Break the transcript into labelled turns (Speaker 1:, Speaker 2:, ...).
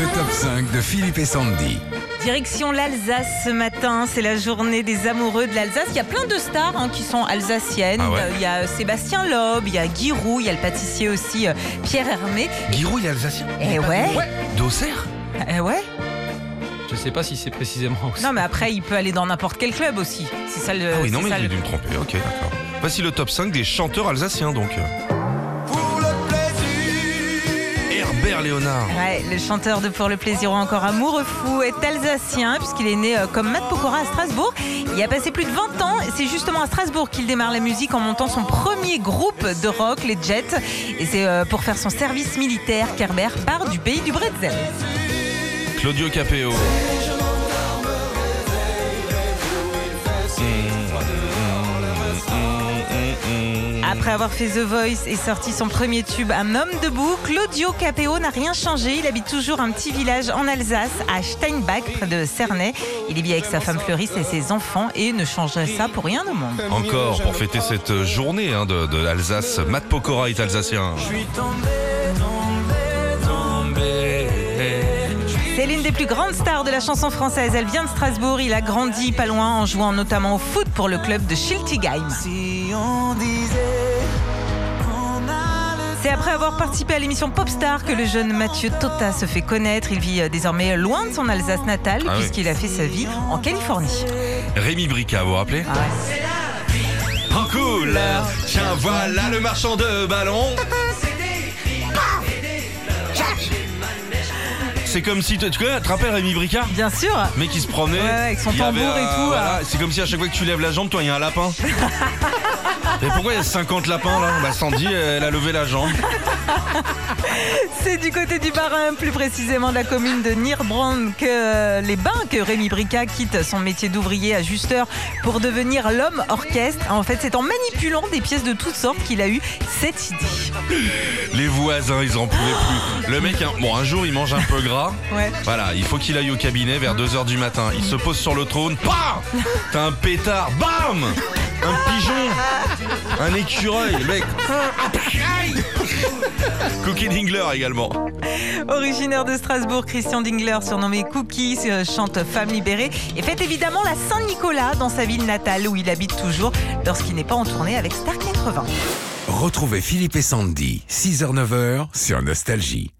Speaker 1: Le top 5 de Philippe et Sandy.
Speaker 2: Direction l'Alsace ce matin, c'est la journée des amoureux de l'Alsace. Il y a plein de stars hein, qui sont alsaciennes.
Speaker 3: Ah ouais
Speaker 2: Euh, Il y a Sébastien Loeb, il y a Guy Roux, il y a le pâtissier aussi euh, Pierre Hermé.
Speaker 3: Giroud, il est alsacien
Speaker 2: Eh ouais,
Speaker 3: D'Auxerre
Speaker 2: eh ouais.
Speaker 4: Je sais pas si c'est précisément aussi.
Speaker 2: Non mais après il peut aller dans n'importe quel club aussi. C'est ça le.
Speaker 3: Ah oui, non, mais
Speaker 2: ça
Speaker 3: j'ai
Speaker 2: le-
Speaker 3: dû me tromper. Ok, d'accord. Voici le top 5 des chanteurs alsaciens, donc. Herbert Léonard.
Speaker 2: Ouais, le chanteur de Pour le plaisir ou encore Amoureux fou est alsacien puisqu'il est né euh, comme Matt Pokora à Strasbourg. Il a passé plus de 20 ans. C'est justement à Strasbourg qu'il démarre la musique en montant son premier groupe de rock, les Jets. Et c'est euh, pour faire son service militaire qu'Herbert part du pays du Bretzel.
Speaker 3: Claudio Capeo.
Speaker 2: Après avoir fait The Voice et sorti son premier tube Un homme debout, Claudio Capeo n'a rien changé. Il habite toujours un petit village en Alsace, à Steinbach, près de Cernay. Il est bien avec sa femme Fleurisse et ses enfants et ne changerait ça pour rien au monde.
Speaker 3: Encore pour fêter cette journée hein, de, de l'Alsace, Matt Pokora est alsacien.
Speaker 2: C'est l'une des plus grandes stars de la chanson française. Elle vient de Strasbourg. Il a grandi pas loin en jouant notamment au foot pour le club de Schiltigheim. C'est après avoir participé à l'émission Popstar que le jeune Mathieu Tota se fait connaître. Il vit euh, désormais loin de son Alsace natale
Speaker 3: Ah oui.
Speaker 2: puisqu'il a fait sa vie en Californie.
Speaker 3: Rémi Brica, vous vous rappelez
Speaker 2: Ah ouais.
Speaker 3: En couleur, tiens voilà le marchand de ballons. C'est comme si, tu tu connais, tu te rappelles Rémi Brica
Speaker 2: Bien sûr.
Speaker 3: mec qui se promenait
Speaker 2: Ouais, avec son tambour et tout,
Speaker 3: voilà,
Speaker 2: hein.
Speaker 3: c'est comme si à chaque fois que tu lèves la jambe toi il y a un lapin et pourquoi il y a 50 lapins là bah Sandy elle a levé la jambe
Speaker 2: C'est du côté du Bas-Rhin, plus précisément de la commune de Nirbrand, que euh, les bains que Rémi Brica quitte son métier d'ouvrier ajusteur pour devenir l'homme orchestre. En fait, c'est en manipulant des pièces de toutes sortes qu'il a eu cette idée.
Speaker 3: les voisins ils en pouvaient plus le mec hein, bon un jour il mange un peu gras
Speaker 2: Ouais.
Speaker 3: voilà il faut qu'il aille au cabinet vers 2h du matin il se pose sur le trône Bam t'as un pétard bam un pigeon un écureuil mec Cookie Dingler également
Speaker 2: Originaire de Strasbourg, Christian Dingler, surnommé Cookie, euh, chante Femme libérée et fête évidemment la Saint-Nicolas dans sa ville natale où il habite toujours lorsqu'il n'est pas en tournée avec Star 80.
Speaker 1: Retrouvez Philippe et Sandy, 6h-9h sur Nostalgie.